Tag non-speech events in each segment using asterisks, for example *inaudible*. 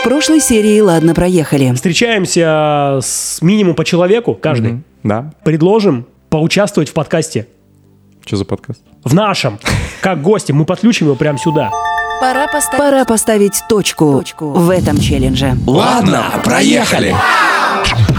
В прошлой серии «Ладно, проехали». Встречаемся с минимум по человеку, каждый. Мгм. Да. Предложим поучаствовать в подкасте. Что за подкаст? В нашем. Как гости. Мы подключим его прямо сюда. Пора поставить, Пора поставить точку, в этом челлендже. Ладно, проехали.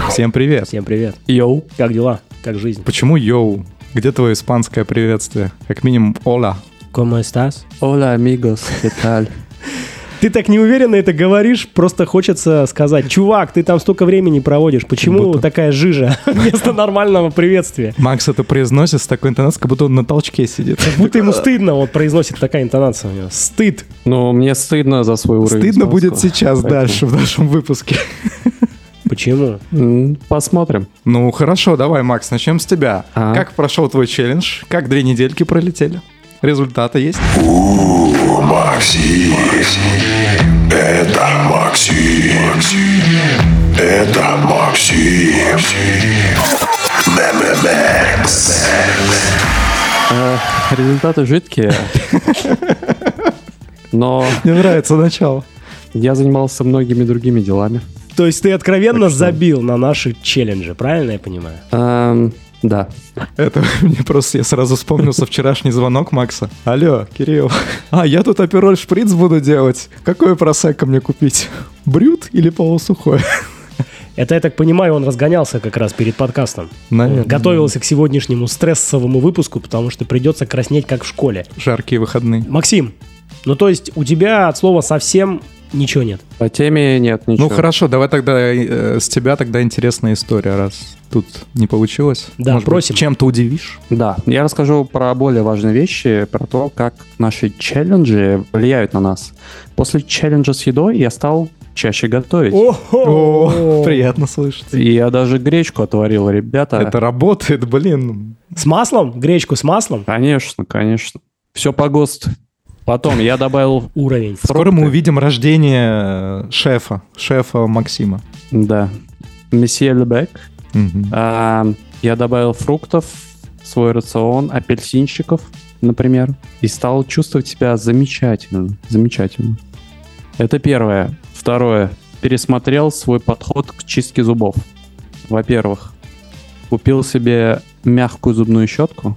Всем привет. Всем привет. Йоу. Как дела? Как жизнь? Почему йоу? Где твое испанское приветствие? Как минимум ола. ¿Cómo estás? Hola, amigos, ¿qué tal? *laughs* Ты так неуверенно это говоришь, просто хочется сказать, чувак, ты там столько времени проводишь, почему такая жижа *laughs* вместо нормального приветствия? Макс это произносит с такой интонацией, как будто он на толчке сидит. Как будто ему стыдно, вот произносит такая интонация у него. Стыд. Ну, мне стыдно за свой уровень. Стыдно будет сейчас Поэтому, дальше в нашем выпуске. Почему? Посмотрим. Ну хорошо, давай, Макс, начнем с тебя. А. Как прошел твой челлендж? Как две недельки пролетели? Результаты есть? Максим. Это Максим. Это Максим. Э, Результаты жидкие. *laughs* Но Мне нравится начало. я занимался многими другими делами. То есть ты откровенно забил на наши челленджи, правильно я понимаю? Эм, Да. Это *laughs* мне просто, я сразу вспомнил со вчерашний звонок Макса. Алло, Кирилл. *laughs* А, я тут апероль шприц буду делать. Какое просекко мне купить? Брют или полусухой? *laughs* Это, я так понимаю, он разгонялся как раз перед подкастом. Наверное. Готовился к сегодняшнему стрессовому выпуску, потому что придется краснеть как в школе. Жаркие выходные. Максим, ну то есть у тебя от слова совсем ничего нет. По теме нет ничего. Ну хорошо, давай тогда э, с тебя тогда интересная история, раз тут не получилось. Да, Может просим. чем-то удивишь? Да, я расскажу про более важные вещи, про то, как наши челленджи влияют на нас. После челленджа с едой я стал чаще готовить. О, приятно слышать. И я даже гречку отварил, ребята. Это работает, блин. С маслом? Гречку с маслом? Конечно, конечно. Все по ГОСТ. Потом я добавил, Уровень. Скоро Фрукты. мы увидим рождение э, шефа, шефа Максима. да, месье Лебек. А, я добавил фруктов в свой рацион, апельсинчиков, например, и стал чувствовать себя замечательно, замечательно. Это первое. Второе. Пересмотрел свой подход к чистке зубов. Во-первых, купил себе мягкую зубную щетку,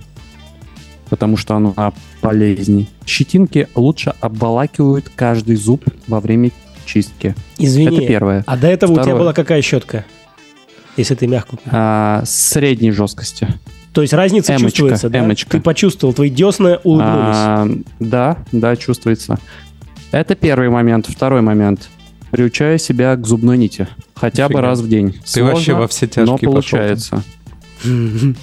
потому что она полезней. Щетинки лучше обволакивают каждый зуб во время чистки. Извини. Это первое. А до этого у тебя Второе. была какая щетка? Если ты мягко. А, средней жесткости. То есть разница Эмочка, чувствуется, да? эмочка. Ты почувствовал, твои десны улыбнулись. А, да, да, чувствуется. Это первый момент. Второй момент. Приучаю себя к зубной нити. Хотя бы Нифига. раз в день. Ты Сложно, вообще во все тяжкие но пошел. *laughs*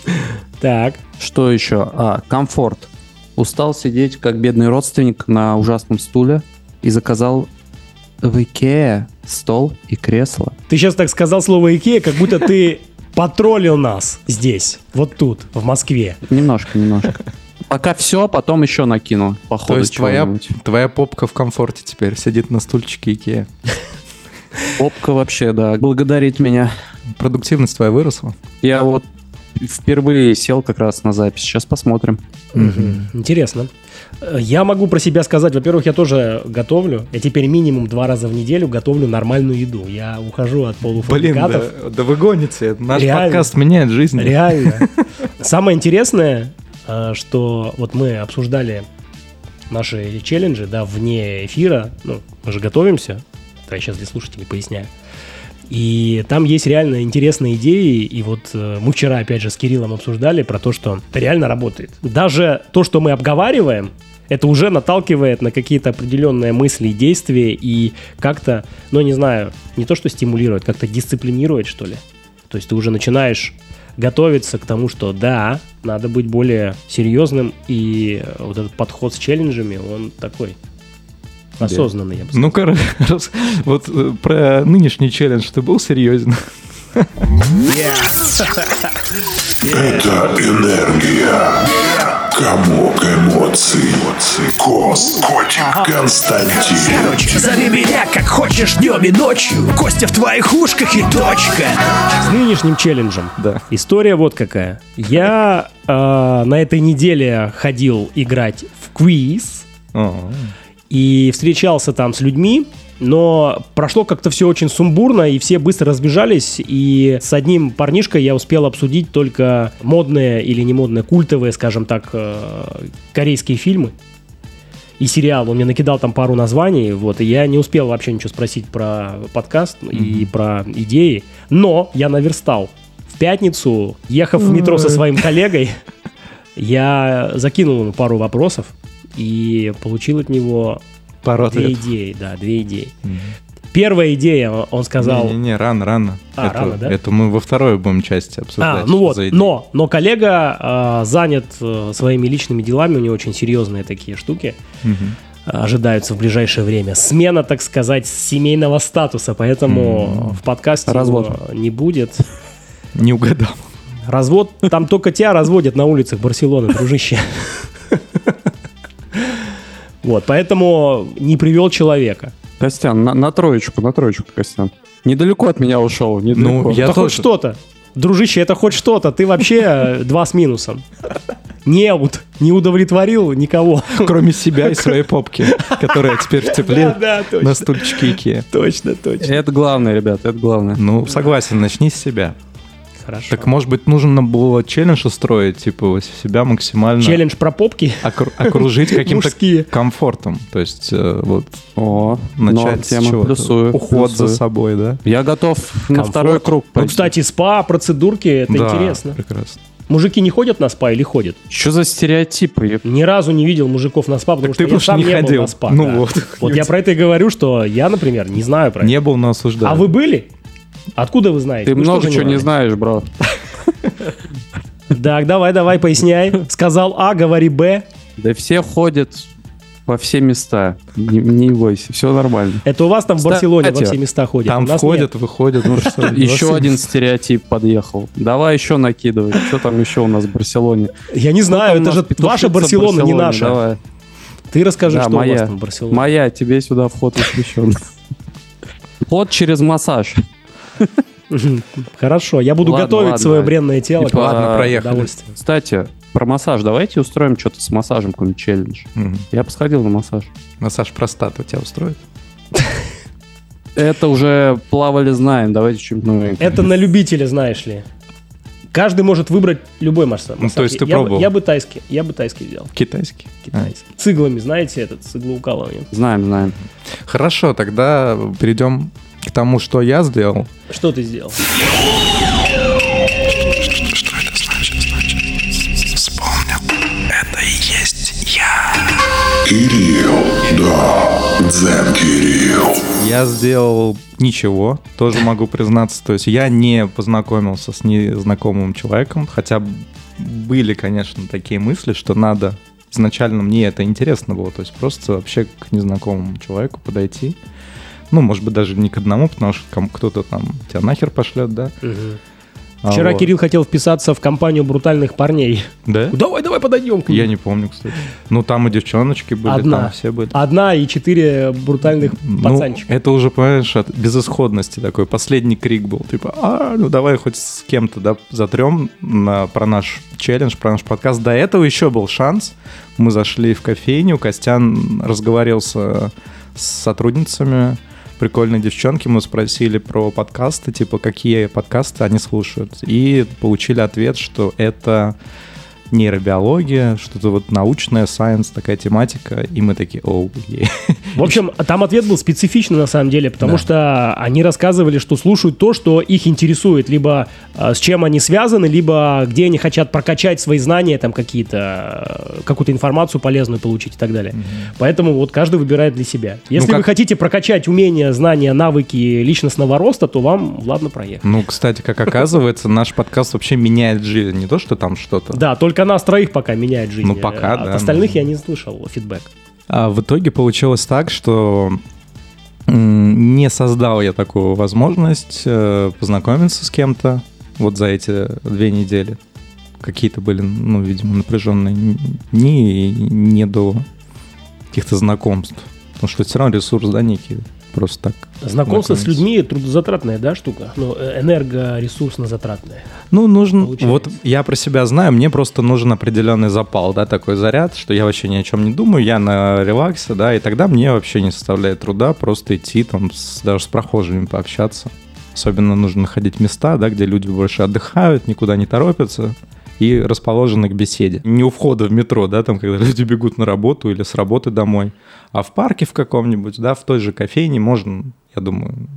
Так. Что еще? А, комфорт. Устал сидеть как бедный родственник на ужасном стуле и заказал в Икеа стол и кресло. Ты сейчас так сказал слово Икея, как будто ты *laughs* потроллил нас здесь, вот тут, в Москве. Немножко, немножко. Пока все, потом еще накину. По То есть твоя, твоя попка в комфорте теперь сидит на стульчике Икеа. Попка вообще, да, благодарит меня. Продуктивность твоя выросла? Я вот впервые сел как раз на запись. Сейчас посмотрим. Интересно. Э, Я могу про себя сказать, во-первых, я тоже готовлю. Я теперь минимум два раза в неделю готовлю нормальную еду. Я ухожу от Блин, полуфабрикатов. да, да вы гоните. Наш Реально. подкаст меняет жизнь. Реально. *laughs* Самое интересное, э, что вот мы обсуждали наши челленджи, да, вне эфира. Ну, мы же готовимся. Это я сейчас для слушателей поясняю. И там есть реально интересные идеи. И вот э, мы вчера, опять же, с Кириллом обсуждали про то, что реально работает. Даже то, что мы обговариваем, это уже наталкивает на какие-то определенные мысли и действия и как-то, ну, не знаю, не то, что стимулирует, как-то дисциплинирует, что ли. То есть ты уже начинаешь готовиться к тому, что да, надо быть более серьезным, и вот этот подход с челленджами, он такой осознанный, я бы сказал. Ну-ка, раз- *laughs* вот э, про нынешний челлендж ты был серьезен? Это энергия. Комок эмоций. Кос. Котик. Константин. Короче, зови меня как хочешь днем и ночью Костя в твоих ушках и точка С нынешним челленджем. Да. История вот какая. Я э, на этой неделе ходил играть в квиз О, и встречался там с людьми, но прошло как-то все очень сумбурно, и все быстро разбежались, и с одним парнишкой я успел обсудить только модные или не модные, культовые, скажем так, э, корейские фильмы и сериал. Он мне накидал там пару названий, вот, и я не успел вообще ничего спросить про подкаст и про идеи, но я наверстал. В пятницу, ехав в метро со своим коллегой, *laughs* я закинул ему пару вопросов и получил от него Пару две ответов. идеи, да, две идеи. Первая идея, он сказал... Не-не-не, рано, рано. А, это, рано, да? это мы во второй будем части обсуждать. А, ну вот, но, но коллега а, занят э, своими личными делами, у него очень серьезные такие штуки а, ожидаются в ближайшее время. Смена, так сказать, семейного статуса, поэтому в подкасте Развод. не будет. Не угадал. Развод, там только тебя разводят на улицах Барселоны, дружище. *laughs* Вот, поэтому не привел человека. Костян, на, на троечку, на троечку, Костян. Недалеко от меня ушел, недалеко. Ну, я это хоть тоже. что-то. Дружище, это хоть что-то. Ты вообще э, два с минусом. Неуд. Не удовлетворил никого. Кроме себя и своей попки, которая теперь в тепле *laughs* да, на стульчике Икеа. Точно, точно. Это главное, ребят, это главное. Ну, согласен, начни с себя. Хорошо. Так, может быть, нужно было челлендж устроить, типа, себя максимально Челлендж про попки. окру- окружить *laughs* каким-то Мужские. комфортом. То есть, э, вот, О, начать новая с тема, чего-то. плюсую, Уход плюсую. за собой, да? Я готов на Комфорт. второй круг Ну, кстати, спа, процедурки, это Да, интересно. прекрасно. Мужики не ходят на спа или ходят? Что за стереотипы? Ни разу не видел мужиков на спа, потому Так ты что я просто сам не не, был ходил. на спа. Ну да. вот. Вот я про это и говорю, что я, например, не знаю про это. Не был, но осуждаю. А вы были? Откуда вы знаете? Ты Вы что много чего не знаешь, бро. Так, давай, давай, поясняй. Сказал А, говори Б. Да все ходят во все места. Не, не бойся, все нормально. Это у вас там в Кстати, Барселоне во все места ходят. Там входят, выходят. Ну что, *laughs* Еще один стереотип подъехал. Давай еще накидывай. Что там еще у нас в Барселоне? нет. Я не знаю, это же ваша Барселона, не наша. Давай. Ты расскажи, Да, что у вас моя. там в Барселоне. Моя, тебе сюда вход *laughs* воспрещен. Вход через массаж. *laughs* Хорошо, я буду Ладно, готовить ладно. свое бренное тело. Типа, Ладно, проехали. Кстати, про массаж. Давайте устроим что-то с массажем, какой-нибудь челлендж. Мгм. Я бы сходил на массаж. Массаж простаты тебя устроит? *laughs* Это уже плавали знаем. Давайте что-нибудь новенькое. Это на любителя, знаешь ли. Каждый может выбрать любой массаж. Ну, то есть ты я, бы- пробовал? я бы тайский, я бы тайский взял. Китайский. Китайский. С иглами, знаете, этот, с иглоукалыванием. Знаем, знаем. Хорошо, тогда перейдем к тому, что я сделал. Что ты сделал? Что это значит? Значит, вспомнил. Это и есть я. Кирилл, да, Дзен Кирилл. Я сделал ничего, тоже могу признаться. То есть я не познакомился с незнакомым человеком, хотя были, конечно, такие мысли, что надо изначально мне это интересно было, то есть просто вообще к незнакомому человеку подойти. Ну, может быть, даже не к одному, потому что кто-то там тебя нахер пошлет, да? А Вчера вот. Кирилл хотел вписаться в компанию брутальных парней. Да? Давай, давай подойдем к ним. Я не помню, кстати. Ну, там и девчоночки были, Одна. там все были. Одна и четыре брутальных Ну, пацанчика. это уже, понимаешь, от безысходности такой. Последний крик был, типа, а, ну давай хоть с кем-то, да, затрем на, про наш челлендж, про наш подкаст. До этого еще был шанс. Мы зашли в кофейню, Костян разговаривался с сотрудницами, прикольные девчонки, мы спросили про подкасты, типа, какие подкасты они слушают. И получили ответ, что это нейробиология, что-то вот научная, сайенс, такая тематика. И мы такие, оу, е». В общем, там ответ был специфичный на самом деле, потому Да. что они рассказывали, что слушают то, что их интересует, либо э, с чем они связаны, либо где они хотят прокачать свои знания, там какие-то, э, какую-то информацию полезную получить и так далее. Поэтому вот каждый выбирает для себя. Если как- вы хотите прокачать умения, знания, навыки личностного роста, то вам, ладно, проехать. Ну, кстати, как оказывается, наш подкаст вообще меняет жизнь. Не то, что там что-то. Да, только нас троих пока меняет жизнь. Ну, пока, От да, остальных я не слышал фидбэк. А в итоге получилось так, что не создал я такую возможность э, познакомиться с кем-то вот за эти две недели. Какие-то были, ну, видимо, напряженные дни и не до каких-то знакомств. Потому что все равно ресурс, да, некий просто так. Знакомство с знакомиться. людьми трудозатратная, да, штука? Ну, э, энергоресурсно затратная. Ну, нужен, Получается. вот я про себя знаю, мне просто нужен определенный запал, да, такой заряд, что я вообще ни о чем не думаю, я на релаксе, да, и тогда мне вообще не составляет труда просто идти там с- даже с прохожими пообщаться. Особенно нужно находить места, да, где люди больше отдыхают, никуда не торопятся и расположены к беседе. Не у входа в метро, да, там, когда *laughs* люди бегут на работу или с работы домой, а в парке в каком-нибудь, да, в той же кофейне можно, я думаю,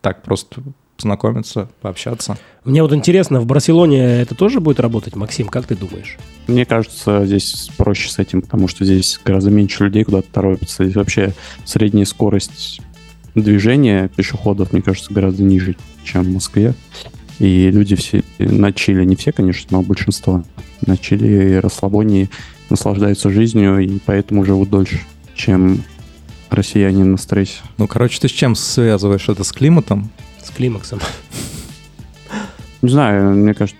так просто познакомиться, пообщаться. Мне вот интересно, в Барселоне это тоже будет работать, Максим, как ты думаешь? Мне кажется, здесь проще с этим, потому что здесь гораздо меньше людей куда-то торопятся. Здесь вообще средняя скорость движения пешеходов, мне кажется, гораздо ниже, чем в Москве. И люди все на чили, не все, конечно, но большинство на чили и расслабонии наслаждаются жизнью и поэтому живут дольше, чем россияне на стрессе. Ну, короче, ты с чем связываешь это с климатом? С климаксом. Не знаю, мне кажется,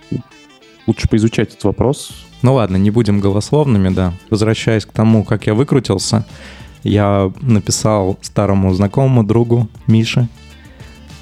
лучше поизучать этот вопрос. Ну ладно, не будем голословными, да. Возвращаясь к тому, как я выкрутился, я написал старому знакомому другу Мише,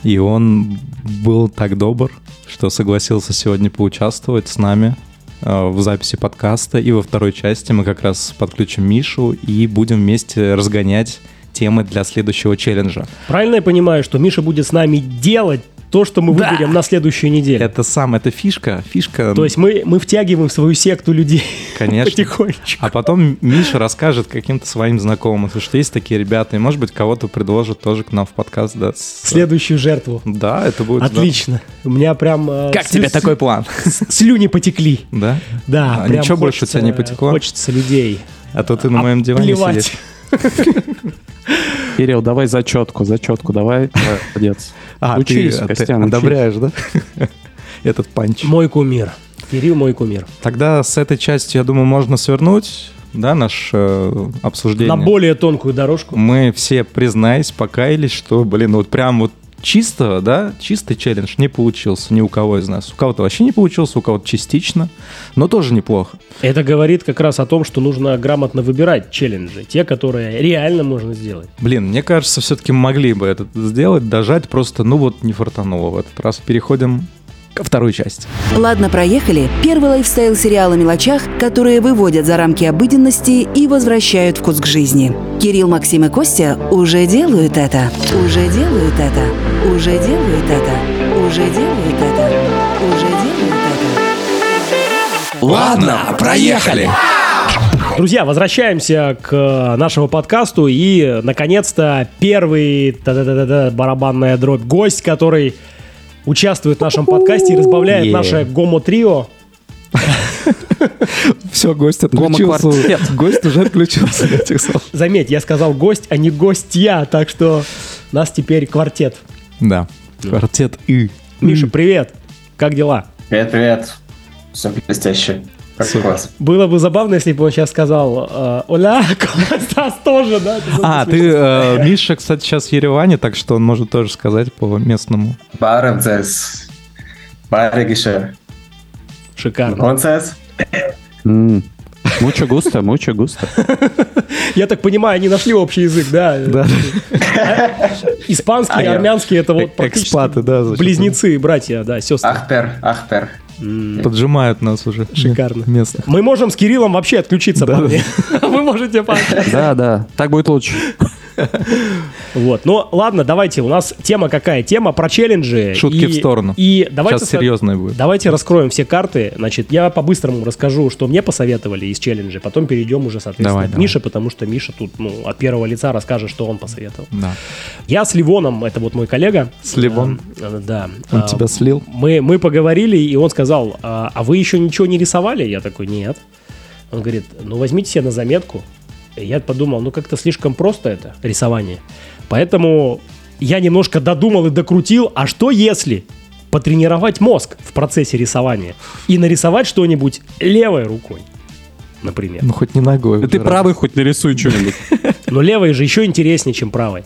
и он был так добр, что согласился сегодня поучаствовать с нами э, в записи подкаста. И во второй части мы как раз подключим Мишу и будем вместе разгонять темы для следующего челленджа. Правильно я понимаю, что Миша будет с нами делать то, что мы выберем на следующую неделю? Это сам, это фишка, фишка, То есть мы, мы втягиваем в свою секту людей *laughs* конечно. потихонечку. А потом Миша расскажет каким-то своим знакомым, что есть такие ребята, и, может быть, кого-то предложит тоже к нам в подкаст. Да, с- Следующую жертву. Да, это будет... Отлично. У меня прям... э, Как слю- тебе такой план? с- Слюни потекли. Да? Да, А ничего больше у тебя не хочется- потекло? Хочется людей. А то ты на моем диване сидишь. *laughs* Кирилл, давай зачетку, зачетку давай, молодец. А, Учись, ты, ты Костян, учись. одобряешь, да? *laughs* Этот панч. Мой кумир. Кирилл мой кумир. Тогда с этой частью, я думаю, можно свернуть, да, наше э, обсуждение. На более тонкую дорожку. Мы все, признались, покаялись, что, блин, вот прям вот чистого, да, чистый челлендж не получился ни у кого из нас. У кого-то вообще не получился, у кого-то частично, но тоже неплохо. Это говорит как раз о том, что нужно грамотно выбирать челленджи. Те, которые реально можно сделать. Блин, мне кажется, все-таки могли бы это сделать, дожать, просто, ну вот, не фартануло в этот раз. Переходим ко второй части. Ладно, проехали. Первый лайфстайл-сериал о мелочах, которые выводят за рамки обыденности и возвращают вкус к жизни. Кирилл, Максим и Костя уже делают это. Уже делают это. Уже делают это. Уже делают это. Уже делают это. Ладно, проехали. Друзья, возвращаемся к нашему подкасту и, наконец-то, первый та-да-да-да, барабанная дробь гость, который участвует в нашем подкасте и разбавляет наше гомо-трио. Все, гость Гомо-квартет. Гость уже отключился от этих слов. Заметь, я сказал гость, а не гостья, так что нас теперь квартет. Да, квартет И. Миша, привет! Как дела? Привет, привет. Все блестяще. Как у вас? Было бы забавно, если бы он сейчас сказал э, «Оля, *laughs* Стас тоже, да?» А, ты, э, Миша, кстати, сейчас в Ереване, так что он может тоже сказать по местному. Баров здесь. Баригише. Шикарно. Он? М. Мучо густо, мучо густо. *laughs* Я так понимаю, они нашли общий язык, да? Да. *laughs* Испанский и А армянский это вот практически Экспаты, да, зачем? близнецы, братья, да, сестры. Ахпер, Ахпер. Поджимают нас уже. *laughs* Шикарно. Местных. Мы можем с Кириллом вообще отключиться, парни. *laughs* Вы можете пообщаться. Да, да, так будет лучше. *laughs* Вот. Ну, ладно, давайте. У нас тема какая? Тема про челленджи. Шутки И- в сторону. И давайте... Сейчас серьезное будет. Давайте раскроем все карты. Значит, я по-быстрому расскажу, что мне посоветовали из челленджа. Потом перейдем уже, соответственно, Давай, к давай. Мише, потому что Миша тут, ну, от первого лица расскажет, что он посоветовал. Да. Я с Ливоном, это вот мой коллега. С Ливон? Э, Да. Он А, тебя слил? Мы, мы поговорили, и он сказал, а, а вы еще ничего не рисовали? Я такой, нет. Он говорит, ну возьмите себе на заметку. Я подумал, ну как-то слишком просто это, рисование. Поэтому я немножко додумал и докрутил, а что если потренировать мозг в процессе рисования и нарисовать что-нибудь левой рукой, например. Ну, хоть не ногой. Да ты уже правый хоть нарисуй что-нибудь. *laughs* Но левой же еще интереснее, чем правой.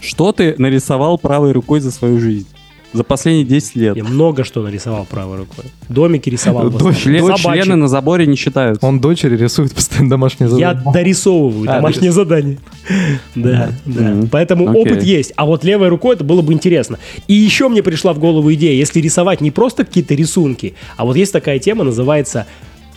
Что ты нарисовал правой рукой за свою жизнь? За последние 10 лет. Я много что нарисовал правой рукой. Домики рисовал. Дочь- Собачек. члены на заборе не считаются. Он дочери рисует постоянно домашние Я задания. дорисовываю А, домашнее задание. *laughs* Да, да. Поэтому опыт есть. А вот левой рукой это было бы интересно. И еще мне пришла в голову идея, если рисовать не просто какие-то рисунки, а вот есть такая тема, называется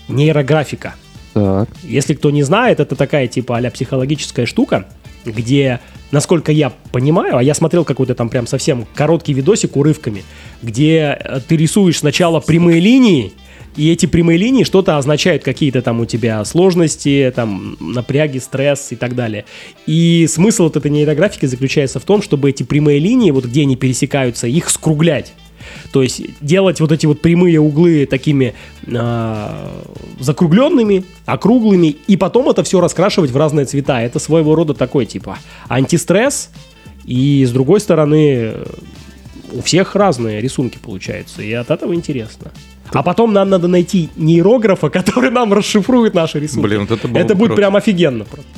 нейрографика. Так. Если кто не знает, это такая типа а психологическая штука, где, насколько я понимаю, а я смотрел какой-то там прям совсем короткий видосик урывками, где э, ты рисуешь сначала прямые линии, и эти прямые линии что-то означают, какие-то там у тебя сложности, там напряги, стресс и так далее. И смысл вот этой нейрографики заключается в том, чтобы эти прямые линии, вот где они пересекаются, их скруглять. То есть делать вот эти вот прямые углы такими а, закругленными, округлыми, и потом это все раскрашивать в разные цвета. Это своего рода такой типа антистресс, и с другой стороны э, у всех разные рисунки получаются, и от этого интересно. А потом нам надо найти нейрографа, который нам расшифрует наши рисунки. Блин, вот это было это будет круто. прям офигенно. просто.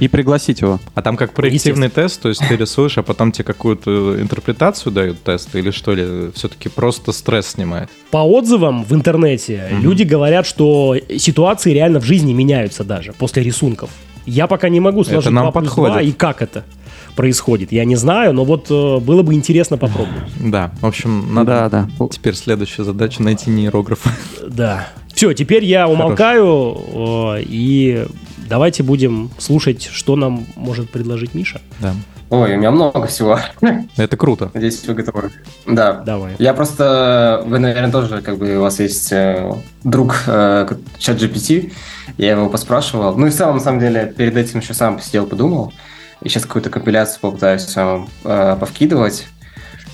И пригласить его. А там как проективный тест, то есть ты рисуешь, а потом тебе какую-то интерпретацию дают тест, или что ли, все-таки просто стресс снимает? По отзывам в интернете люди говорят, что ситуации реально в жизни меняются даже после рисунков. Я пока не могу сложить Это нам 2 плюс подходит. 2, и как это происходит. Я не знаю, но вот э, было бы интересно попробовать. Да, в общем, надо Да, да. теперь следующая задача найти нейрографа. Да. Все, теперь я умолкаю, э, и давайте будем слушать, что нам может предложить Миша. Да. Ой, у меня много всего. Это круто. Надеюсь, вы готовы. Да. Давай. Я просто, вы, наверное, тоже, как бы, у вас есть э, друг э, чат GPT, я его поспрашивал. Ну и сам, на самом деле, перед этим еще сам посидел, подумал, и сейчас какую-то компиляцию попытаюсь вам э, повкидывать.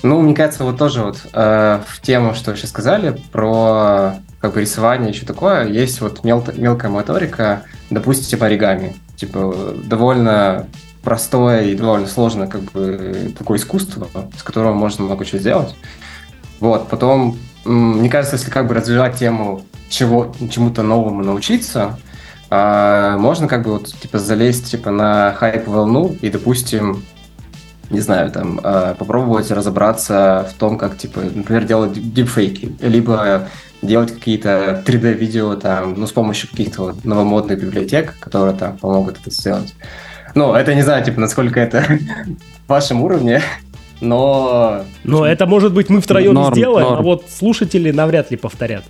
Ну, мне кажется, вот тоже вот э, в тему, что вы сейчас сказали, про как бы рисование и что такое, есть вот мел- мелкая моторика, допустим, типа оригами. Типа довольно простое и довольно сложное как бы такое искусство, с которого можно много чего сделать. Вот, потом, мне кажется, если как бы развивать тему чего, чему-то новому научиться, а, можно как бы вот типа залезть типа на хайп-волну и, допустим, не знаю, там, а, попробовать разобраться в том, как, типа, например, делать дипфейки, либо делать какие-то 3D-видео там, ну, с помощью каких-то вот новомодных библиотек, которые там помогут это сделать. Ну, это не знаю, типа, насколько это *laughs* в вашем уровне, но... Но это, может быть, мы втроем Норм, сделаем, норм. а вот слушатели навряд ли повторят.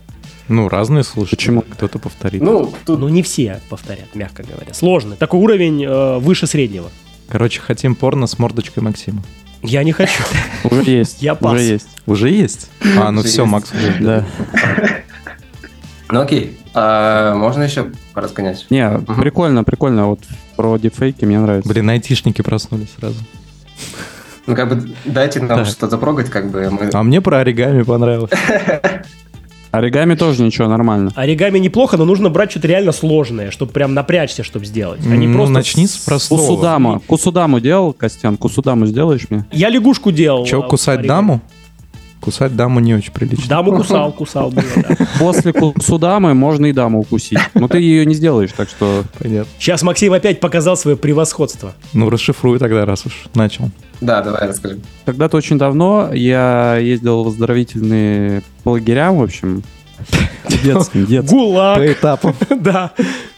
Ну, разные слушатели. Почему? Кто-то повторит. Ну, тут Ну, не все повторят, мягко говоря. Сложный. Такой уровень э, выше среднего. Короче, хотим порно с мордочкой Максима. Я не хочу. *laughs* Уже есть. Я пас. Уже есть. Уже есть? А, ну все. Макс уже. Да. *laughs* Ну окей, А можно еще поразгонять? Не, прикольно, прикольно. Вот про дипфейки мне нравится. Блин, айтишники проснулись сразу. Ну как бы дайте нам что-то запрогать, как бы мы... А мне про оригами понравилось. *laughs* Оригами тоже ничего, нормально. Оригами неплохо, но нужно брать что-то реально сложное, чтобы прям напрячься, чтобы сделать. А не Ну, просто начни с простого. Кусудаму. Кусудаму делал, Костян? Кусудаму сделаешь мне? Я лягушку делал. Че, а, кусать оригами. даму? Кусать даму не очень прилично. Даму *laughs* кусал, кусал было, да. После кусудамы можно и даму укусить. Но ты ее не сделаешь, так что... Понятно. Сейчас Максим опять показал свое превосходство. Ну, расшифруй тогда, раз уж начал. Да, давай расскажи. Когда-то очень давно я ездил в оздоровительные по лагерям, в общем. Детским, детским. ГУЛАГ, По этапам. *laughs* да.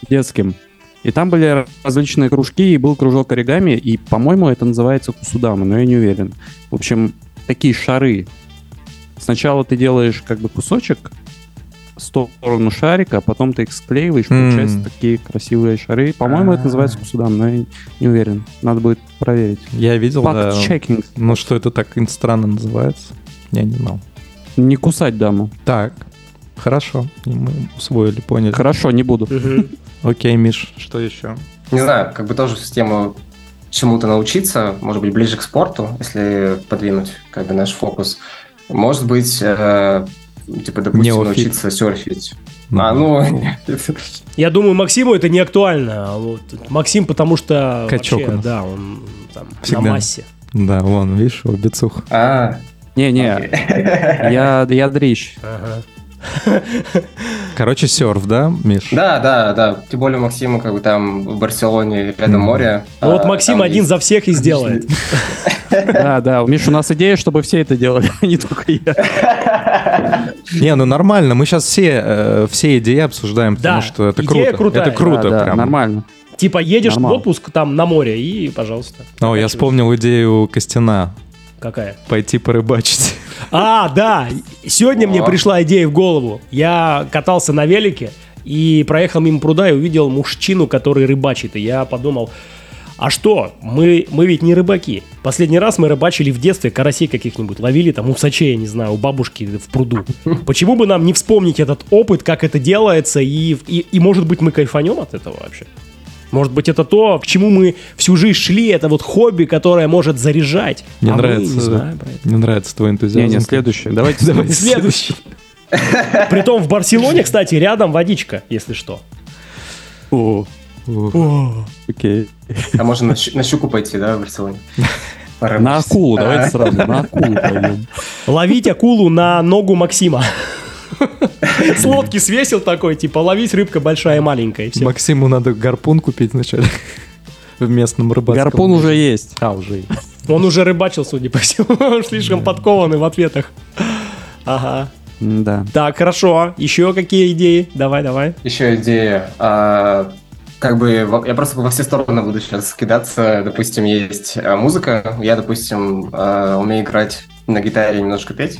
детским. И там были различные кружки, и был кружок оригами, и, по-моему, это называется кусудама, но я не уверен. В общем, такие шары. Сначала ты делаешь как бы кусочек в сторону шарика, а потом ты их склеиваешь, получаются такие красивые шары. По-моему, это называется кусудам, но я не уверен. Надо будет проверить. Я видел, да. Факт-чекинг. Ну, что это так странно называется, я не знал. Не кусать даму. Так, хорошо. Мы усвоили, поняли. Хорошо, не буду. Окей, Миш, что еще? Не знаю, как бы тоже в тему чему-то научиться, может быть, ближе к спорту, если подвинуть как бы наш фокус. Может быть, э, типа, допустим, Неофит. научиться серфить. А, ну, *laughs* Я думаю, Максиму это не актуально. а вот Максим, потому что Качок вообще, у нас. да, он там Всегда. на массе. Да, вон, видишь, его бицух. а, Не-не, я, я *laughs* дрищ. Ага. *laughs* Короче, серф, да, Миш? Да, да, да. Тем более Максиму как бы там в Барселоне рядом море. Ну вот а, Максим один есть- за всех и *laughs* сделает. Да, да. Миш, у нас идея, чтобы все это делали, *laughs* а не только я. Не, ну нормально, мы сейчас все, э, все идеи обсуждаем, потому что это круто. Это круто. Нормально. Типа едешь в отпуск там на море и, пожалуйста. О, я вспомнил идею Костяна. Какая? Пойти порыбачить. А, да. Сегодня мне пришла идея в голову. Я катался на велике и проехал мимо пруда и увидел мужчину, который рыбачит. И я подумал, а что, мы, мы ведь не рыбаки. Последний раз мы рыбачили в детстве карасей каких-нибудь, ловили там усачей, я не знаю, у бабушки в пруду. Почему бы нам не вспомнить этот опыт, как это делается, и, и, и может быть мы кайфанем от этого вообще? Может быть, это то, к чему мы всю жизнь шли, это вот хобби, которое может заряжать. Мне а мы нравится. не это. Мне нравится твой энтузиазм. Не, не, следующее. Давайте следующее. Следующий. Притом в Барселоне, кстати, рядом водичка, если что. О, Окей. А можно на, щу- на щуку пойти, да, в Барселоне? На акулу, давайте сразу, на акулу пойдем. Ловить акулу на ногу Максима. *laughs* С лодки свесил такой, типа, ловить рыбка большая и маленькая. и. Максиму надо гарпун купить вначале. *laughs* В местном рыбацком. Гарпун уже есть. А, уже есть. *laughs* Он уже рыбачил, судя по всему. Он слишком подкованный в ответах. Ага. Да. Так, хорошо. Еще какие идеи? Давай, давай. Еще идея. а, как бы я просто во все стороны буду сейчас кидаться. Допустим, есть а, музыка. Я, допустим, а, умею играть на гитаре, немножко петь.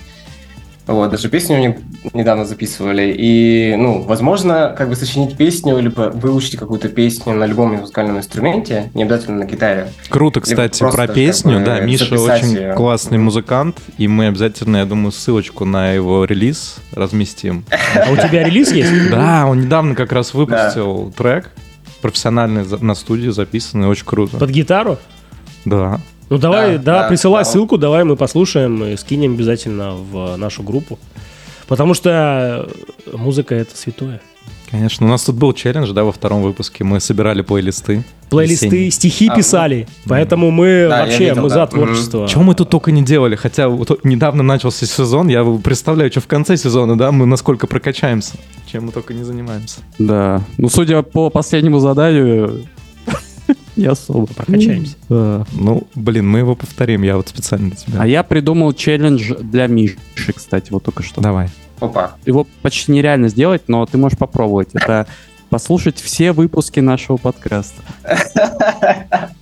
Вот, даже песню мне недавно записывали. И, ну, возможно, как бы сочинить песню, либо выучить какую-то песню на любом музыкальном инструменте, не обязательно на гитаре. Круто, кстати, просто про как песню. бы Да, Миша очень её. классный музыкант, и мы обязательно, я думаю, ссылочку на его релиз разместим. А у тебя релиз есть? *laughs* Да, он недавно как раз выпустил трек, профессиональный на студии записанный, очень круто. Под гитару? Да. Ну давай, Да, да, да, присылай да. ссылку, давай мы послушаем и скинем обязательно в нашу группу. Потому что музыка это святое. Конечно, у нас тут был челлендж, да, во втором выпуске. Мы собирали плейлисты. Плейлисты, весенние. стихи А, писали. Поэтому мы Да, вообще, видел, мы да. за творчество. Чего мы тут только не делали, хотя вот недавно начался сезон, я представляю, что в конце сезона, да, мы насколько прокачаемся, чем мы только не занимаемся. Да. Ну, судя по последнему заданию, не особо. Прокачаемся. Да. Ну, блин, мы его повторим, я вот специально для тебя. А я придумал челлендж для Миши, кстати, вот только что. Давай. Опа. Его почти нереально сделать, но ты можешь попробовать. Это послушать все выпуски нашего подкаста. *laughs*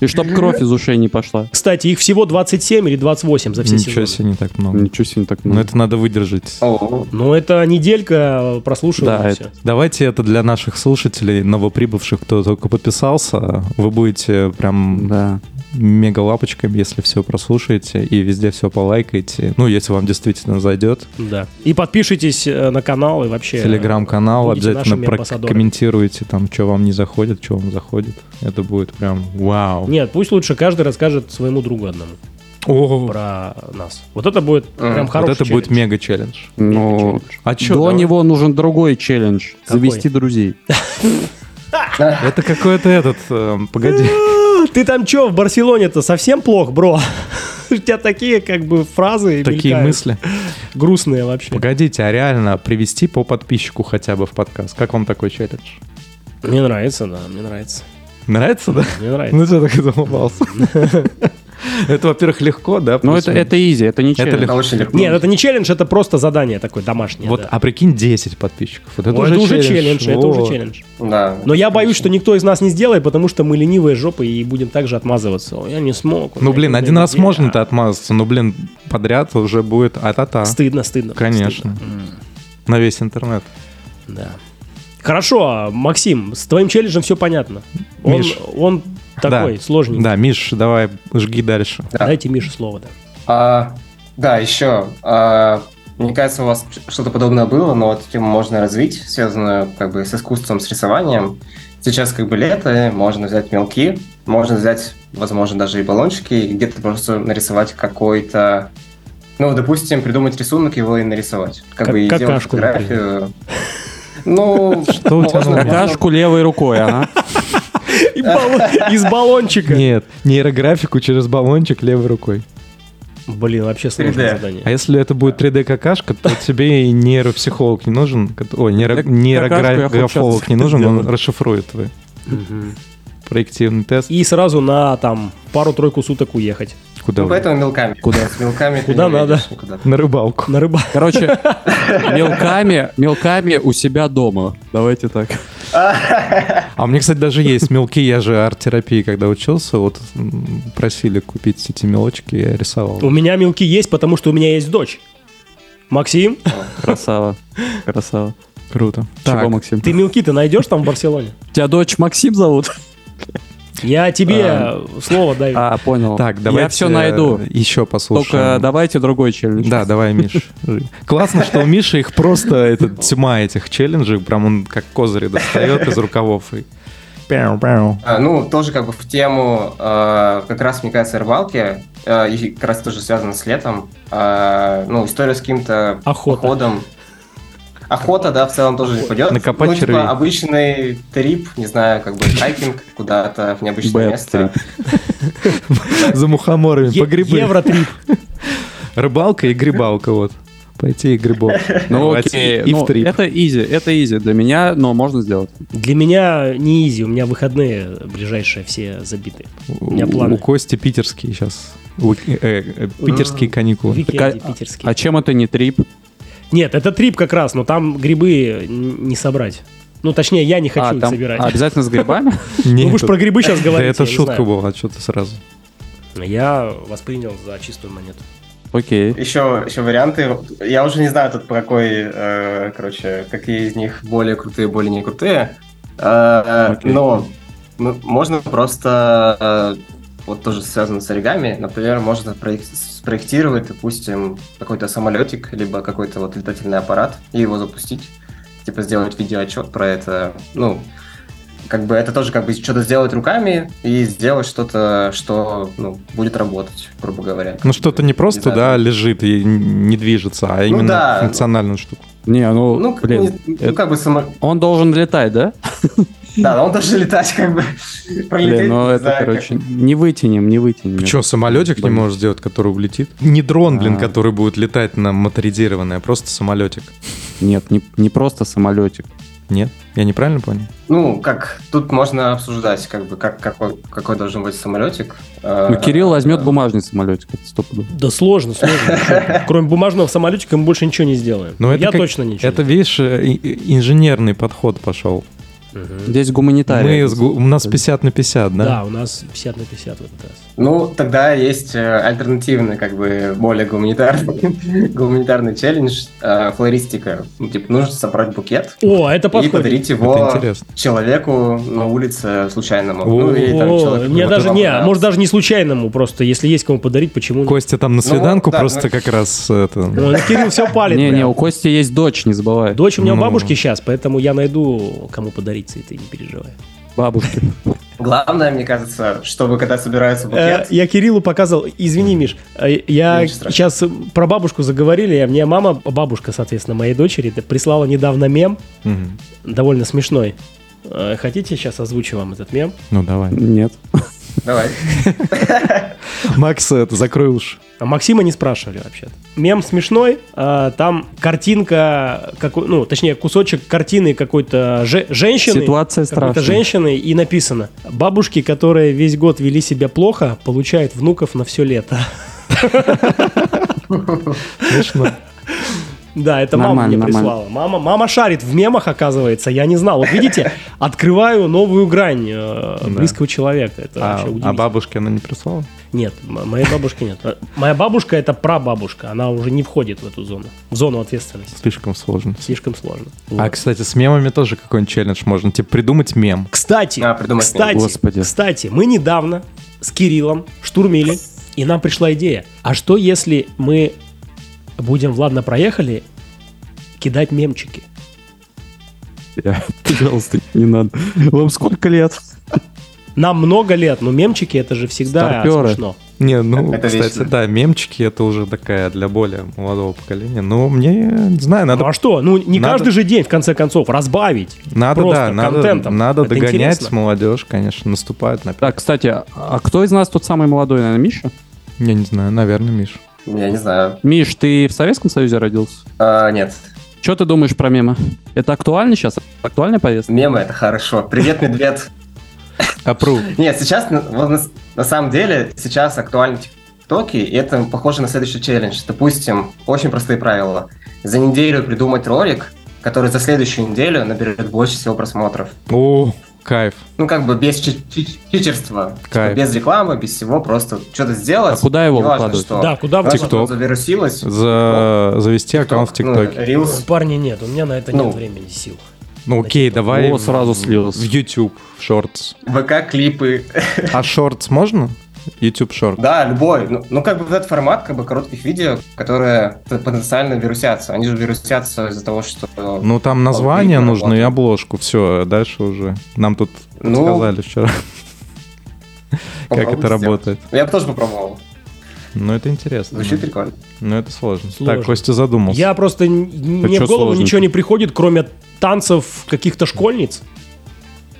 И чтоб кровь из ушей не пошла. Кстати, их всего 27 или 28 за все Ничего сезоны. себе, не так много. Ничего себе не так Но много. это надо выдержать. О, Ну, это неделька прослушивания. Да, всё. это- Давайте это для наших слушателей, новоприбывших, кто только подписался. Вы будете прям Да. Мега лапочками, если все прослушаете и везде все полайкаете. Ну, если вам действительно зайдет. Да. И подпишитесь э, на канал и вообще... Телеграм-канал обязательно прокомментируйте там, что вам не заходит, что вам заходит. Это будет прям вау. Нет, пусть лучше каждый расскажет своему другу одному О, про нас. Вот это будет прям Мгм. хороший вот это будет челлендж. мега челлендж. Ну, А что? до него нужен другой челлендж. Какой? Завести друзей. Это какой-то этот, эм, погоди. *laughs* Ты там чё, в Барселоне-то совсем плох, бро? *laughs* У тебя такие как бы фразы Такие мелькают. мысли. Грустные вообще. Погодите, а реально привести по подписчику хотя бы в подкаст? Как вам такой челлендж? Мне нравится, да, мне нравится. Нравится, да? Мне нравится. Ну что так задумался? *laughs* *laughs* Это, во-первых, легко, да? Ну, это, это изи, это не Это челлендж. это очень легко. Нет, это не челлендж, это просто задание такое домашнее. Вот, да. а прикинь, 10 подписчиков. Вот это О, уже это уже челлендж. челлендж, это уже челлендж. Да. Но я боюсь, что никто из нас не сделает, потому что мы ленивые жопы и будем также отмазываться. О, Я не смог. Ну, блин, один раз идеи. можно-то отмазаться, но, блин, подряд уже будет а-та-та. Стыдно, стыдно. Конечно. На весь интернет. Да. Хорошо, Максим, с твоим челленджем все понятно. Он, Миш. он такой Да. сложненький. Да, Миш, давай, жги дальше. Дайте Мише слово, да. А, да, еще. а, мне кажется, у вас что-то подобное было, но вот тему можно развить, связанную как бы с искусством, с рисованием. Сейчас как бы лето, можно взять мелки, можно взять, возможно, даже и баллончики, и где-то просто нарисовать какой-то... Ну, допустим, придумать рисунок, его и нарисовать. Как, Как- бы и сделать какашку, фотографию. Ну, Что у тебя можно-? Какашку левой рукой, ага. Из баллончика. Нет, нейрографику через баллончик левой рукой. Блин, вообще сложное 3D. задание. А если это будет 3D-какашка, то тебе и нейропсихолог не нужен, ой, нейро- нейрографолог не нужен, он расшифрует твой. Проективный тест. и сразу на там пару-тройку суток уехать. Куда? Ну, вы? поэтому мелками. Куда? С мелками Куда надо? никуда. На рыбалку. На рыба. Короче, *laughs* мелками, мелками у себя дома. Давайте так. А у меня, кстати, даже есть мелки. Я же арт-терапии, когда учился, вот просили купить эти мелочки, я рисовал. У меня мелки есть, потому что у меня есть дочь. Максим, Красава. Красава. Круто. Чего, Максим? ты мелки ты найдешь там в Барселоне? Тебя дочь Максим зовут? Я тебе слово даю. А, понял. так, давайте Я все найду. еще послушаем. Только давайте другой челлендж. Да, давай, Миш. *laughs* Классно, что у Миши их просто это, тьма этих челленджей, прям он как козыри достает из рукавов и... А, Ну, тоже как бы в тему, э, как раз, мне кажется, рыбалки, э, и как раз тоже связано с летом. Э, Ну, история с каким-то Охота. походом. Охота, да, в целом тоже не пойдет. Накопать ну, типа, червей. обычный trip, не знаю, как бы hiking куда-то в необычное Bad место. *laughs* За мухоморами по грибы. Евротрип. *laughs* Рыбалка и грибалка, вот. Пойти и грибов. *laughs* Ну окей, И ну, в trip. это easy, это easy для меня, но можно сделать. Для меня не easy, у меня выходные ближайшие все забиты. У меня планы. у Кости питерские сейчас. Э, э, Питерские каникулы. Викенды а- питерские. А чем это не trip? Нет, это трип как раз, но там грибы не собрать. Ну, точнее, я не хочу а, их там собирать. обязательно с грибами? *laughs* Ну, вы же про грибы сейчас Да говорите. это шутка была, что ты сразу. Я воспринял за чистую монету. Окей. Еще, еще варианты. Я уже не знаю тут про какой, э, короче, какие из них более крутые, более не крутые. Э, Окей. Но ну, можно просто, э, вот тоже связано с оригами, например, можно проек- спроектировать, допустим, какой-то самолетик, либо какой-то вот летательный аппарат и его запустить. Типа сделать видеоотчет про это. Ну, как бы это тоже как бы что-то сделать руками и сделать что-то, что ну, будет работать, грубо говоря. Ну что-то не просто, Не да, знаю. лежит и не движется, а именно да. функциональную штуку. Не, ну, Ну, как- блин, не- ну, это- как бы само... он должен летать, да? *laughs* Да, но он должен летать, как бы. Пролететь, Блин, ну не это, короче, не вытянем, не вытянем. Че, самолетик не можешь сделать, который улетит? Не дрон, блин, А. который будет летать на моторизированный, а просто самолетик. Нет, не, не просто самолетик. Нет? Я неправильно понял? Ну, как, тут можно обсуждать, как бы, как, какой, какой должен быть самолетик. Э, Ну, Кирилл возьмет бумажный самолетик, это стопудово. Да сложно, сложно. *laughs* Кроме бумажного самолетика мы больше ничего не сделаем. Ну, это Я точно ничего. Это, видишь, э, инженерный подход пошел. Мгм. Здесь гуманитарий. Мы с гу- у нас 50 на 50, да? Да, у нас 50 на 50 в этот раз. Ну, тогда есть э, альтернативный, как бы, более гуманитарный, *laughs* гуманитарный челлендж, э, флористика. Ну, типа, нужно собрать букет О, это и подходит. подарить его человеку на улице случайному. О, ну, или там человеку, мне даже не, понравился. может даже не случайному, просто если есть кому подарить, почему? Костя там на свиданку да, просто ну- как раз это... Ой, Кирилл все палит. Не, не, прям. у Кости есть дочь, не забывай. Дочь у меня у Ну. бабушки сейчас, поэтому я найду, кому подарить цветы, не переживай. Бабушки. Главное, мне кажется, чтобы когда собирается Э, букет, Я Кириллу показывал, извини, Миш, э, я сейчас про бабушку заговорили, а мне мама, бабушка, соответственно, моей дочери, прислала недавно мем, довольно смешной. Э, Хотите, сейчас озвучу вам этот мем? Ну, давай. Нет. давай. *laughs* Макс, это, закрой уши. А Максима не спрашивали вообще. Мем смешной, а, там картинка, какой, ну, точнее, кусочек картины какой-то же- женщины. Ситуация какой-то страшная. женщины, и написано, бабушки, которые весь год вели себя плохо, получают внуков на все лето. Смешно. Да, это мама Нормально, мне нормально. прислала. Мама, мама шарит в мемах, оказывается, я не знал. Вот видите, открываю новую грань э, близкого человека. Это А, вообще а удивительно. бабушке она не прислала? Нет, моей бабушки нет. Э, Моя бабушка это прабабушка, она уже не входит в эту зону, в зону ответственности. Слишком сложно. Слишком сложно. А, Вот. кстати, с мемами тоже какой-нибудь челлендж можно. Типа придумать мем. Кстати, А, придумать кстати, Господи. кстати, мы недавно с Кириллом штурмили, и нам пришла идея. А что если мы будем в Ладно проехали кидать мемчики? Я- Пожалуйста, не надо. Вам сколько лет? Нам много лет, но мемчики это же всегда Старпёры. смешно. Не, ну, Это кстати, вечно. да, мемчики это уже такая для более молодого поколения. Но мне, не знаю, надо Ну а что? Ну не надо- каждый же день, в конце концов, разбавить. Надо, просто да, надо, контентом. надо Это догонять интересно. молодежь, конечно, наступают на Так, кстати, а- кто из нас тут самый молодой, наверное, Миша? Я не знаю, наверное, Миш. Я не знаю. Миш, ты в Советском Союзе родился? А, нет. Что ты думаешь про мемы? Это актуально сейчас? Актуальная повестка? Мемы это хорошо. Привет, медведь. Approve. Нет, сейчас, на- вот на, на самом деле, сейчас актуальны ТикТоки, и это похоже на следующий челлендж. Допустим, очень простые правила. За неделю придумать ролик, который за следующую неделю наберет больше всего просмотров. О, кайф. Ну, как бы без чи- чи- читерства. Типа, Кайф. без рекламы, без всего, просто что-то сделать. А куда его Неважно, выкладывать? что. Да, куда TikTok. что завирусилось. За... Завести аккаунт в Ну, ТикТоке. Reels. Парни, нет, у меня на это Ну. нет времени, сил. Ну окей, давай О, сразу в- слился. в YouTube, в Shorts. ВК-клипы. А Shorts можно? YouTube Short. Да, любой. Ну, ну, как бы этот формат как бы коротких видео, которые потенциально вирусятся. Они же вирусятся из-за того, что... Ну там название нужно и обложку. Все, дальше уже. Нам тут Ну, сказали вчера, *laughs* как это работает. Я бы тоже попробовал. Ну это интересно. Звучит прикольно. Ну это сложно. Сложно. Так, Костя задумался. Я просто н- мне в голову ничего не приходит, кроме танцев каких-то школьниц.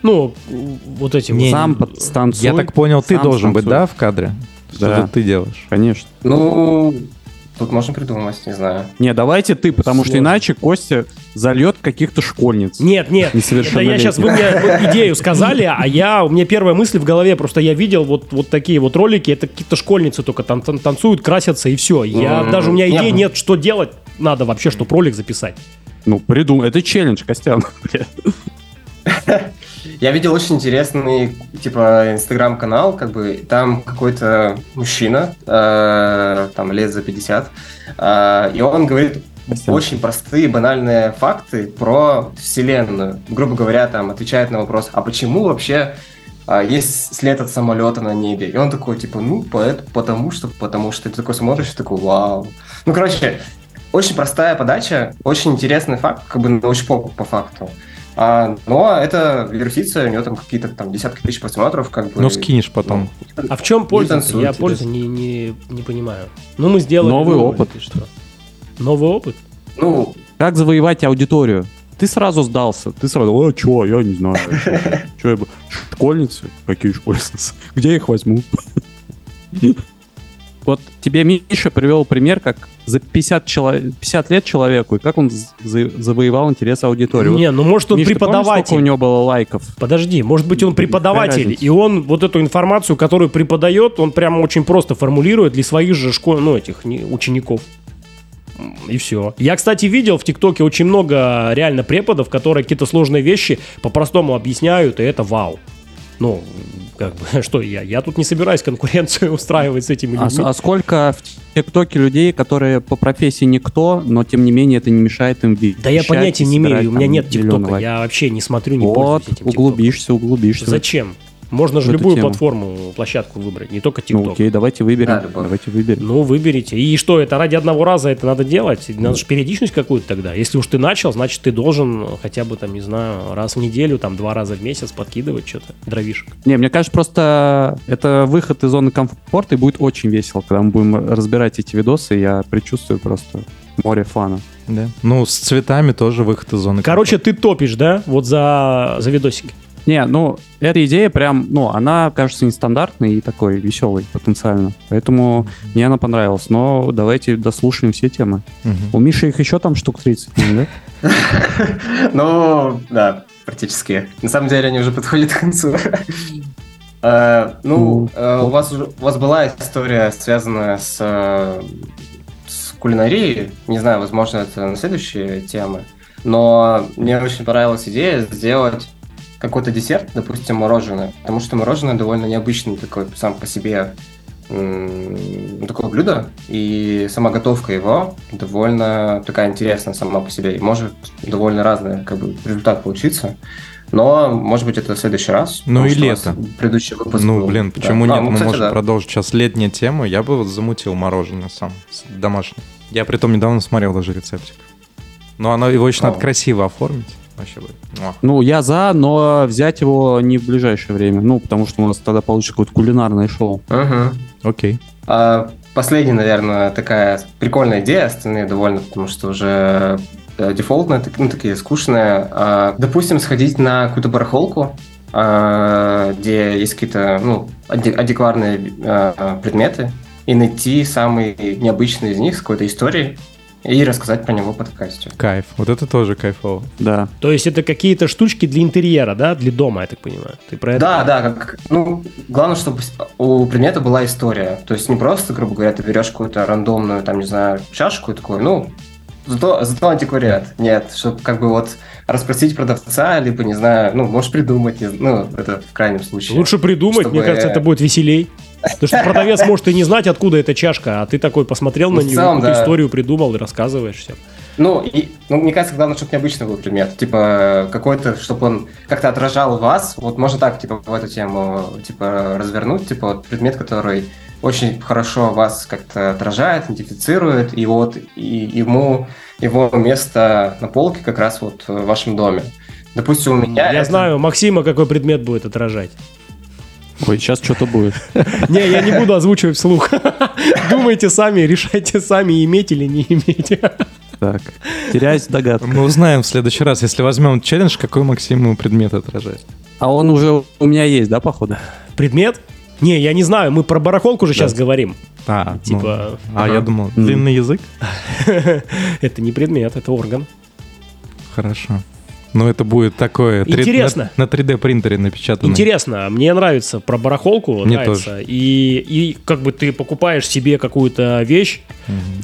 Ну, вот эти Не, вот. Сам под- станцуй. Я так понял, ты сам должен быть, станцуй. да, в кадре? Что Да. ты делаешь? Конечно. Ну, тут можно придумать, не знаю. Не, давайте ты, потому что Сложно. иначе Костя зальет каких-то школьниц. Нет, нет, *laughs* это я сейчас, вы мне вот идею *laughs* сказали, а я, у меня первая мысль в голове, просто я видел вот, вот такие вот ролики, это какие-то школьницы только тан- тан- танцуют, красятся и все. Я, М, даже у меня идей было. нет, что делать надо вообще, чтобы ролик записать. Ну, придумай. Это челлендж, Костян. *laughs* Я видел очень интересный, типа, инстаграм-канал, как бы, там какой-то мужчина, э, там, лет за 50, э, и он говорит очень простые, банальные факты про Вселенную. Грубо говоря, там, отвечает на вопрос, а почему вообще а, есть след от самолета на небе? И он такой, типа, ну, поэт, потому что, потому что. Ты такой смотришь, и такой, вау. Ну, короче, очень простая подача, очень интересный факт, как бы научпоп по факту. А, но это вирусится, у него там какие-то там десятки тысяч просмотров, как бы. Ну скинешь потом. А в чем польза? Я пользу не, не, не понимаю. Ну, мы сделали Новый ролик, опыт. и что? Новый опыт? Ну, Как завоевать аудиторию? Ты сразу сдался. Ты сразу, о, чё, я не знаю. *laughs* Чё я бы... Школьницы? Какие школьницы? Где я их возьму? *laughs* Вот тебе Миша привел пример, как за 50, чело- 50 лет человеку, и как он за- завоевал интерес аудитории. Не, ну может он Миш, ты помнишь, преподаватель. сколько у него было лайков? Подожди, может быть он преподаватель, и он вот эту информацию, которую преподает, он прямо очень просто формулирует для своих же школ, ну этих не- учеников. И все. Я, кстати, видел в ТикТоке очень много реально преподов, которые какие-то сложные вещи по-простому объясняют, и это вау. Ну, как бы, *laughs* что я? Я тут не собираюсь конкуренцию *laughs* устраивать с этими А, людьми. а сколько в ТикТоке людей, которые по профессии никто, но тем не менее это не мешает им видеть? да я понятия не имею, у меня нет ТикТока, я вообще не смотрю, не Вот, пользуюсь этим углубишься, углубишься. Зачем? Можно же любую тему. платформу, площадку выбрать, не только Ну ТикТок. окей, давайте выберем. Да, любовь. давайте выберем. Ну, выберите. И что, это ради одного раза это надо делать? Надо же периодичность какую-то тогда. Если уж ты начал, значит, ты должен хотя бы, там, не знаю, раз в неделю, там, два раза в месяц подкидывать что-то, дровишек. Не, мне кажется, просто это выход из зоны комфорта, и будет очень весело, когда мы будем разбирать эти видосы, я предчувствую просто море фана. Да. Ну, с цветами тоже выход из зоны. Короче, ты топишь, да, вот за, за видосики? Не, ну, эта идея прям, ну, она кажется нестандартной и такой веселой потенциально. Поэтому мне она понравилась. Но давайте дослушаем все темы. Мгм. У Миши их еще там штук 30, наверное, да? *laughs* Ну, да, практически. На самом деле они уже подходят к концу. *laughs* Э, Ну, э, у вас уже- у вас была история, связанная с с кулинарией. Не знаю, возможно, это на следующие темы. Но мне очень понравилась идея сделать какой-то десерт, допустим, мороженое. Потому что мороженое довольно необычный такой сам по себе такое блюдо, и сама готовка его довольно такая интересная сама по себе, и может довольно разный как бы, результат получиться. Но, может быть, это в следующий раз. Ну и лето. Предыдущий выпуск Ну, был. блин, Да. почему А, нет? ну, Мы кстати, можем да. продолжить сейчас летняя тема. Я бы вот замутил мороженое сам, домашнее. Я при том недавно смотрел даже рецептик. Но оно, его еще О. надо красиво оформить. Вообще будет. Ну, я за, но взять его не в ближайшее время. Ну, потому что у нас тогда получится какое-то кулинарное шоу. Мгм. Окей. А, Последняя, наверное, такая прикольная идея, остальные довольно, потому что уже э, дефолтные, так- ну, такие скучные. А, Допустим, сходить на какую-то барахолку, а, где есть какие-то, ну, аде- адекватные а, предметы, и найти самый необычный из них с какой-то историей, и рассказать про него в подкасте. Кайф. Вот это тоже кайфово. Да. То есть это какие-то штучки для интерьера, да, для дома, я так понимаю. Ты про это? Да, да, как, ну, главное, чтобы у предмета была история. То есть не просто, грубо говоря, ты берешь какую-то рандомную, там, не знаю, чашку и такой, ну, зато, зато антиквариат. Нет, чтобы как бы вот расспросить продавца, либо, не знаю, ну, можешь придумать, ну, это в крайнем случае. Лучше придумать, Чтобы- мне кажется, это будет веселей. Потому что продавец может и не знать, откуда эта чашка, а ты такой посмотрел Ну, на нее, целом, да. историю придумал и рассказываешь все. Ну, и, ну, мне кажется, главное, чтобы необычный был предмет. Типа, какой-то, чтобы он как-то отражал вас. Вот можно так, типа, в эту тему, типа, развернуть. Типа, вот предмет, который очень хорошо вас как-то отражает, идентифицирует, и вот и ему его место на полке как раз вот в вашем доме. Допустим, у меня... Я это- знаю, Максима какой предмет будет отражать. Ой, сейчас что-то будет. *laughs* Не, я не буду озвучивать вслух. *laughs* Думайте сами, решайте сами, иметь или не иметь. Так, теряюсь в догадках. Мы узнаем в следующий раз, если возьмем челлендж, какой Максим ему предмет отражает. А он уже у меня есть, да, походу? Предмет? Не, я не знаю, мы про барахолку же сейчас говорим. А, ну, Типа, а я думал, длинный язык? *laughs* это не предмет, это орган. Хорошо. Ну, это будет такое... Интересно. На, на 3D принтере напечатанное. Интересно, мне нравится про барахолку, Мне нравится. И, и как бы ты покупаешь себе какую-то вещь,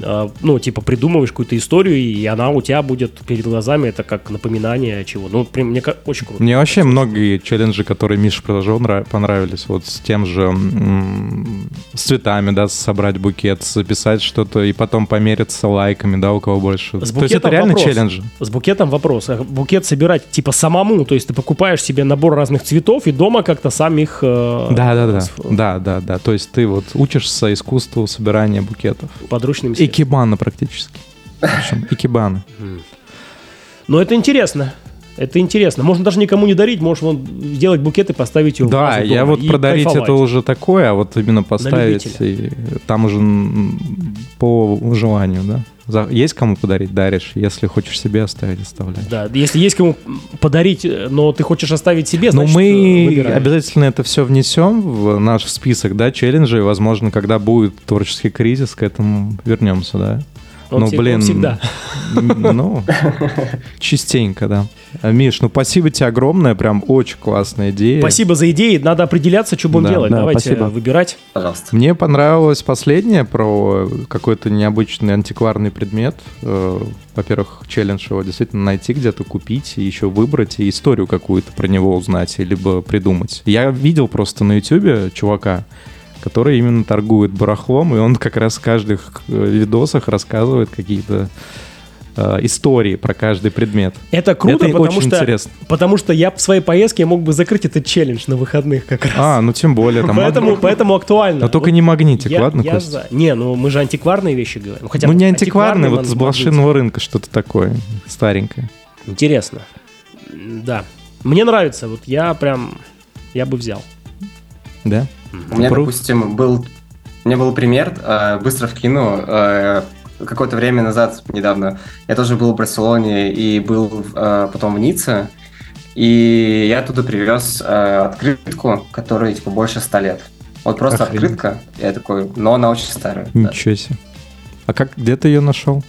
а, ну, типа придумываешь какую-то историю, и она у тебя будет перед глазами, это как напоминание чего. Ну, прям, мне очень круто. Мне вообще многие челленджи, которые Миша предложил, нрав- понравились. Вот с тем же с цветами, да, собрать букет, записать что-то и потом помериться лайками, да, у кого больше. С То есть это реально вопрос. челленджи. С букетом вопрос. А Букет собирать типа самому, то есть ты покупаешь себе набор разных цветов и дома как-то сам их... э, Да, да, да. Да, да, да. То есть ты вот учишься искусству собирания букетов. Подручными. Икебана практически. Икебана. Но это интересно. Это интересно. Можно даже никому не дарить, можешь вон сделать букет и поставить его Да, я вот продарить кайфовать. это уже такое, а вот именно поставить, и там уже по желанию, да. За- Есть кому подарить, даришь. Если хочешь себе оставить, оставляешь. Да, если есть кому подарить, э, но ты хочешь оставить себе, Но значит, э, мы выбираешь. обязательно это все внесем в наш список, да, челленджей. Возможно, когда будет творческий кризис, к этому вернемся, да. Он ну, он блин, всегда. ну, частенько, да. А, Миш, ну спасибо тебе огромное, прям очень классная идея. Спасибо за идеи, надо определяться, что будем Да, делать. да, Давайте спасибо. выбирать. Пожалуйста. Мне понравилось последнее про какой-то необычный антикварный предмет. Э, Во-первых, челлендж его действительно найти где-то, купить, и еще выбрать, и историю какую-то про него узнать, либо придумать. Я видел просто на ютюбе чувака, который именно торгует барахлом, и он как раз в каждых э, видосах рассказывает какие-то э, истории про каждый предмет. Это круто, Это потому очень что, интересно. потому что я в своей поездке мог бы закрыть этот челлендж на выходных как раз. А, ну тем более. Там поэтому, маг- поэтому актуально. Но только Вот не магнитик, я- ладно, я Костя? за. Не, ну мы же антикварные вещи говорим. Ну, хотя Ну не антикварный, вот ман- с блошиного рынка что-то такое старенькое. Интересно. Да. Мне нравится, вот я прям, я бы взял. Да? У меня, Круто. допустим, был, у меня был пример, э, быстро вкину, э, какое-то время назад, недавно, я тоже был в Барселоне и был э, потом в Ницце, и я оттуда привез э, открытку, которой типа больше 100 лет. Вот просто Охренеть. открытка, я такой, но она очень старая. да. Ничего себе. А как, где ты ее нашел?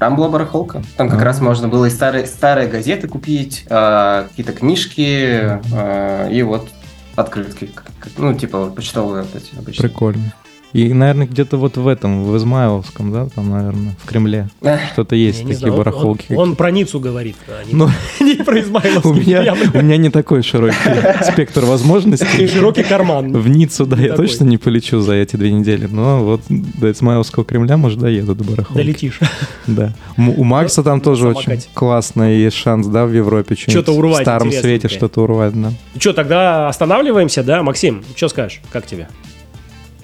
Там была барахолка. Там как А. раз можно было и старые, старые газеты купить, э, какие-то книжки э, и вот открытки. Ну, типа вот почтовые вот эти обычные. Прикольно. И, наверное, где-то вот в этом, в Измайловском, да, там, наверное, в Кремле. Что-то есть такие знаю, барахолки. Он, он про Ниццу говорит, а не, Ну, *laughs* не про Измайловский. у меня, явно. у меня не такой широкий *laughs* спектр И возможностей. широкий карман. В Ниццу, да, Не я такой. точно не полечу за эти две недели, но вот до Измайловского Кремля, может, доеду до барахолки. Долетишь. *laughs* Да. У Макса там на тоже очень классно есть шанс, да, в Европе что-нибудь Что-то урвать в старом свете что-то урвать, да. Что, тогда останавливаемся, да? Максим, что скажешь? Как тебе?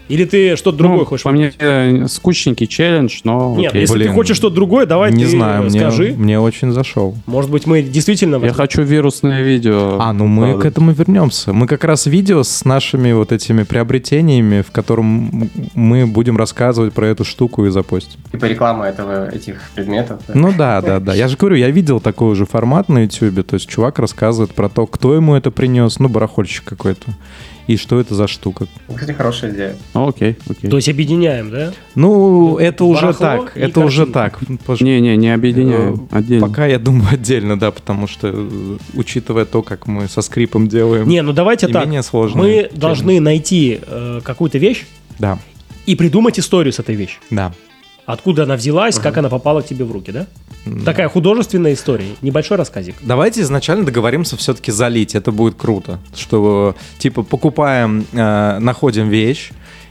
Или ты что-то другое Ну, хочешь? По мне, э, скучненький челлендж, но Нет, окей. если Блин. ты хочешь что-то другое, давай не ты знаю, мне, скажи. мне очень зашел. Может быть, мы действительно... Я хочу вирусное видео. А, ну мы Правда. к этому вернемся. Мы как раз видео с нашими вот этими приобретениями, в котором мы будем рассказывать про эту штуку и запостим. Типа реклама этого, этих предметов. да. Ну да, да, да. Я же говорю, я видел такой же формат на YouTube, то есть чувак рассказывает про то, кто ему это принес, ну, барахольщик какой-то. И что это за штука. Кстати, хорошая идея. Окей, окей. То есть объединяем, да? Ну, это уже так, это уже так. Пож- Не-не, не объединяем, Э, отдельно. Пока я думаю *laughs* отдельно, да, потому что, э, учитывая то, как мы со скрипом делаем, Не, ну давайте так. менее сложные Мы должны найти э, какую-то вещь Да, и придумать историю с этой вещью. да. Откуда она взялась, как она попала к тебе в руки, да? Такая художественная история. Небольшой рассказик. Давайте изначально договоримся все-таки залить, это будет круто. Что, типа, покупаем, э, находим вещь,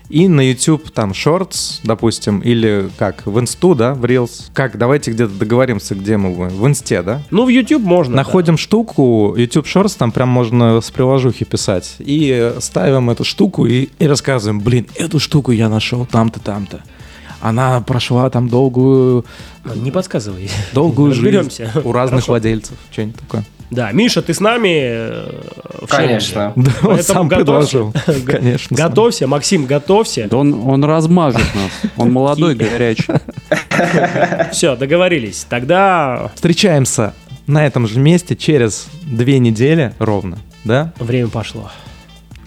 и на YouTube там шортс, допустим, или как, в инсту, да, в Reels. Как, давайте где-то договоримся, где мы будем. В инсте, да? Ну, в YouTube можно. Находим штуку, YouTube Shorts, там прям можно с приложухи писать. И ставим эту штуку и, и рассказываем, блин, эту штуку я нашел там-то, там-то. Она прошла там долгую. Не подсказывай. долгую жизнь Разберемся. у разных Хорошо. владельцев. Что-нибудь такое. Да, Миша, ты с нами э, в Конечно. *laughs* Да, он Поэтому сам готовься. предложил. *laughs* Конечно. Готовься, Максим, готовься. Да он, он размажет нас. Он молодой, горячий. *laughs* Все, договорились. Тогда Встречаемся на этом же месте через две недели ровно, да? время пошло.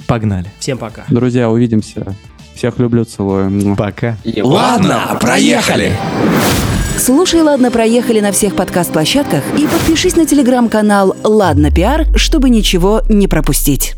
Погнали. Всем пока. Друзья, увидимся. Всех люблю, целую. Пока. И- Ладно, проехали. Слушай, ладно, проехали на всех подкаст-площадках и подпишись на телеграм-канал «Ладно, пиар», чтобы ничего не пропустить.